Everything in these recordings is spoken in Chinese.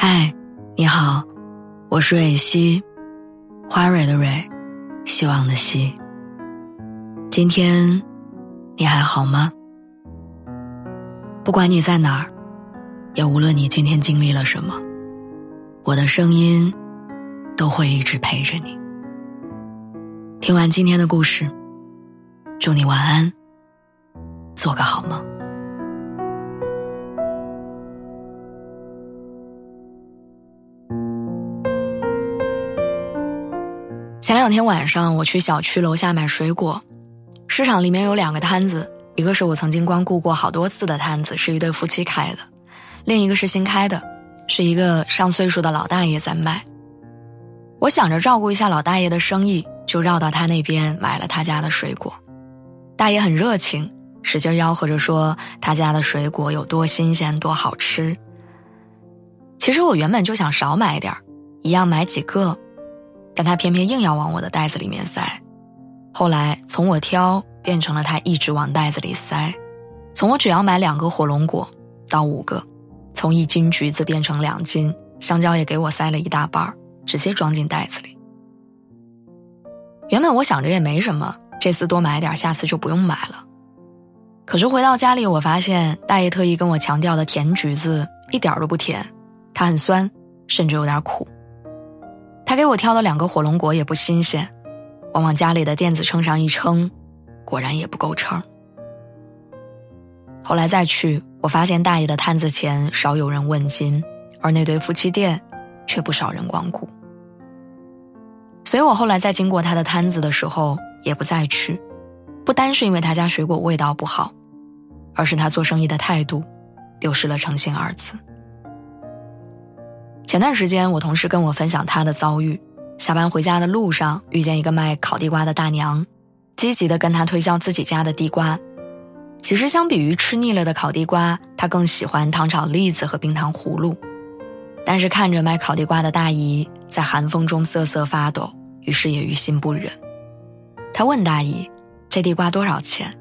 嗨，你好，我是蕊希，花蕊的蕊，希望的希。今天你还好吗？不管你在哪儿，也无论你今天经历了什么，我的声音都会一直陪着你。听完今天的故事，祝你晚安，做个好梦。前两天晚上，我去小区楼下买水果，市场里面有两个摊子，一个是我曾经光顾过好多次的摊子，是一对夫妻开的；另一个是新开的，是一个上岁数的老大爷在卖。我想着照顾一下老大爷的生意，就绕到他那边买了他家的水果。大爷很热情，使劲吆喝着说他家的水果有多新鲜、多好吃。其实我原本就想少买点一样买几个。但他偏偏硬要往我的袋子里面塞，后来从我挑变成了他一直往袋子里塞，从我只要买两个火龙果到五个，从一斤橘子变成两斤，香蕉也给我塞了一大半儿，直接装进袋子里。原本我想着也没什么，这次多买点，下次就不用买了。可是回到家里，我发现大爷特意跟我强调的甜橘子一点都不甜，它很酸，甚至有点苦。他给我挑的两个火龙果也不新鲜，我往家里的电子秤上一称，果然也不够称。后来再去，我发现大爷的摊子前少有人问津，而那对夫妻店却不少人光顾。所以我后来在经过他的摊子的时候也不再去，不单是因为他家水果味道不好，而是他做生意的态度，丢失了诚信二字。前段时间，我同事跟我分享他的遭遇：下班回家的路上，遇见一个卖烤地瓜的大娘，积极的跟他推销自己家的地瓜。其实，相比于吃腻了的烤地瓜，他更喜欢糖炒栗子和冰糖葫芦。但是看着卖烤地瓜的大姨在寒风中瑟瑟发抖，于是也于心不忍。他问大姨：“这地瓜多少钱？”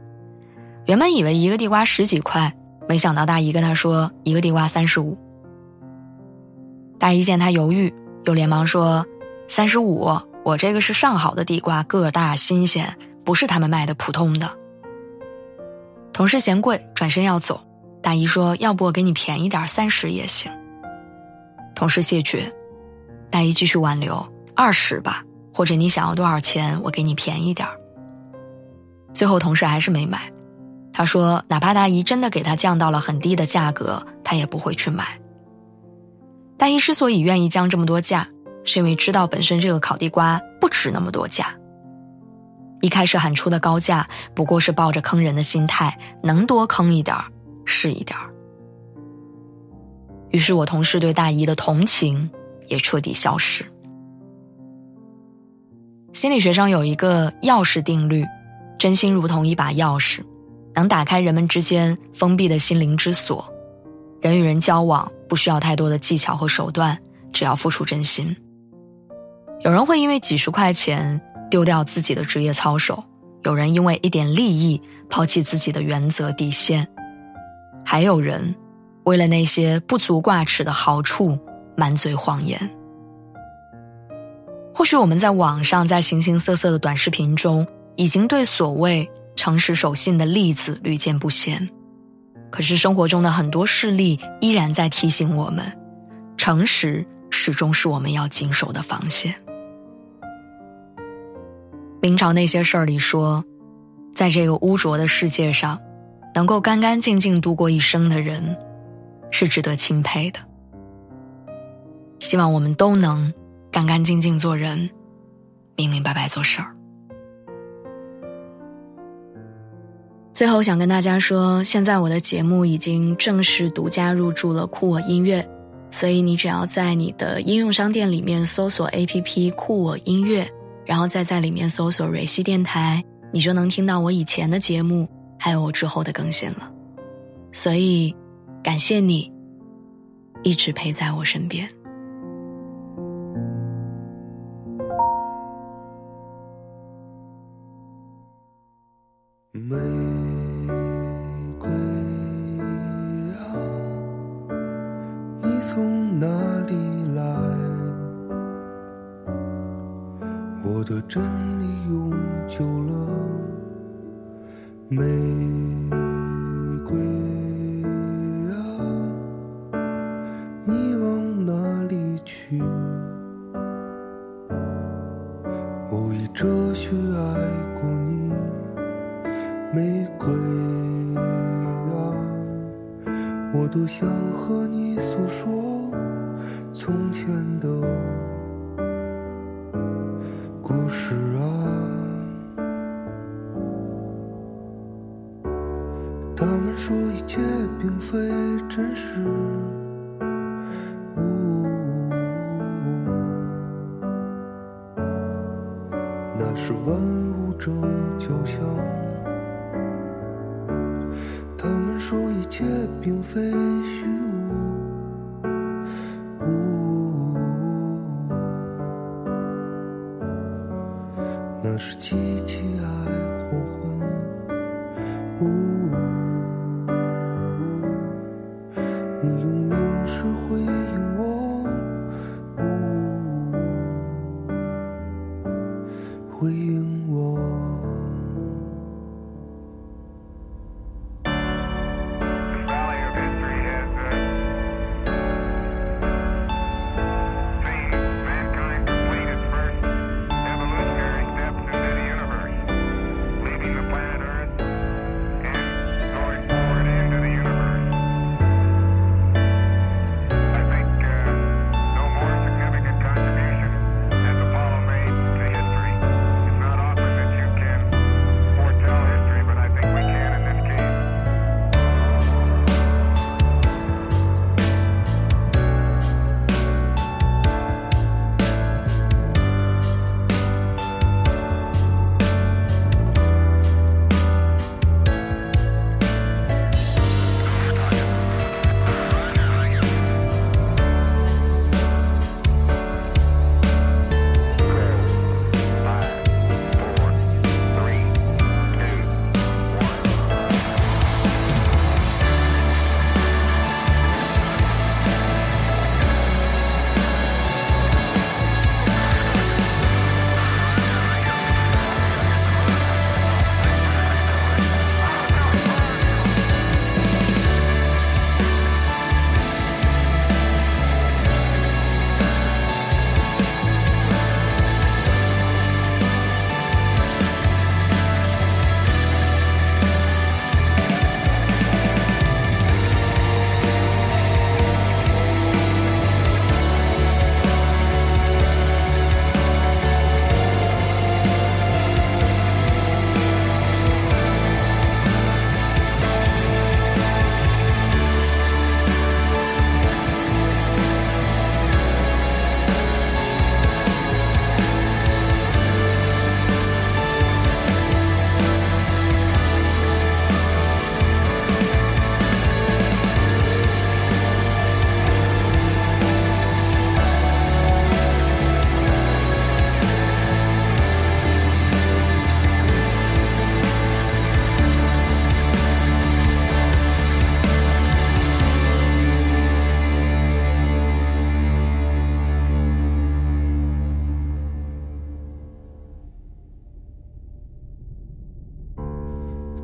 原本以为一个地瓜十几块，没想到大姨跟他说：“一个地瓜三十五。”大姨见他犹豫，又连忙说：“三十五，我这个是上好的地瓜，个大新鲜，不是他们卖的普通的。”同事嫌贵，转身要走。大姨说：“要不我给你便宜点，三十也行。”同事谢绝。大姨继续挽留：“二十吧，或者你想要多少钱，我给你便宜点最后同事还是没买。他说：“哪怕大姨真的给他降到了很低的价格，他也不会去买。”大姨之所以愿意降这么多价，是因为知道本身这个烤地瓜不值那么多价。一开始喊出的高价，不过是抱着坑人的心态，能多坑一点儿是一点儿于是我同事对大姨的同情也彻底消失。心理学上有一个钥匙定律：真心如同一把钥匙，能打开人们之间封闭的心灵之锁。人与人交往。不需要太多的技巧和手段，只要付出真心。有人会因为几十块钱丢掉自己的职业操守，有人因为一点利益抛弃自己的原则底线，还有人为了那些不足挂齿的好处满嘴谎言。或许我们在网上，在形形色色的短视频中，已经对所谓诚实守信的例子屡见不鲜。可是生活中的很多事例依然在提醒我们，诚实始终是我们要谨守的防线。明朝那些事儿里说，在这个污浊的世界上，能够干干净净度过一生的人，是值得钦佩的。希望我们都能干干净净做人，明明白白做事儿。最后想跟大家说，现在我的节目已经正式独家入驻了酷我音乐，所以你只要在你的应用商店里面搜索 APP 酷我音乐，然后再在里面搜索蕊希电台，你就能听到我以前的节目，还有我之后的更新了。所以，感谢你，一直陪在我身边。我的真理永久了，玫瑰啊，你往哪里去？我以哲学爱过你，玫瑰啊，我多想和你诉说从前的。故事啊，他们说一切并非真实，呜那是万物正交响。他们说一切并非虚那是凄凄爱黄昏，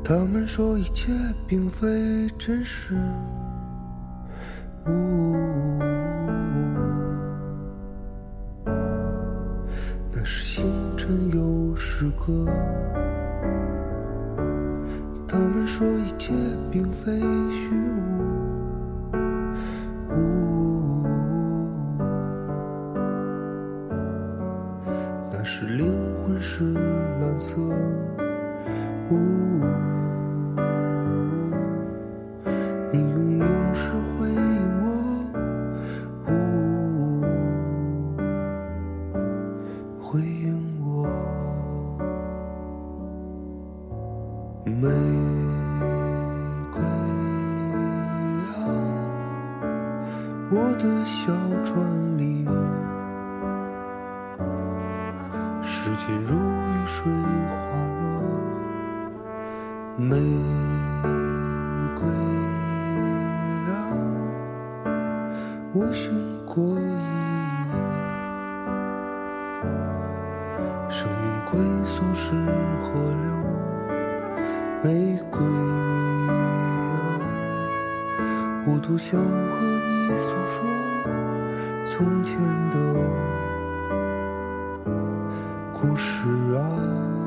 他们说一切并非真实，呜，那是星辰又是歌。他们说一切并非虚无，时间如雨水滑落玫瑰啊我寻过意生命归宿是河流玫瑰啊我多想和你诉说从前的。故事啊。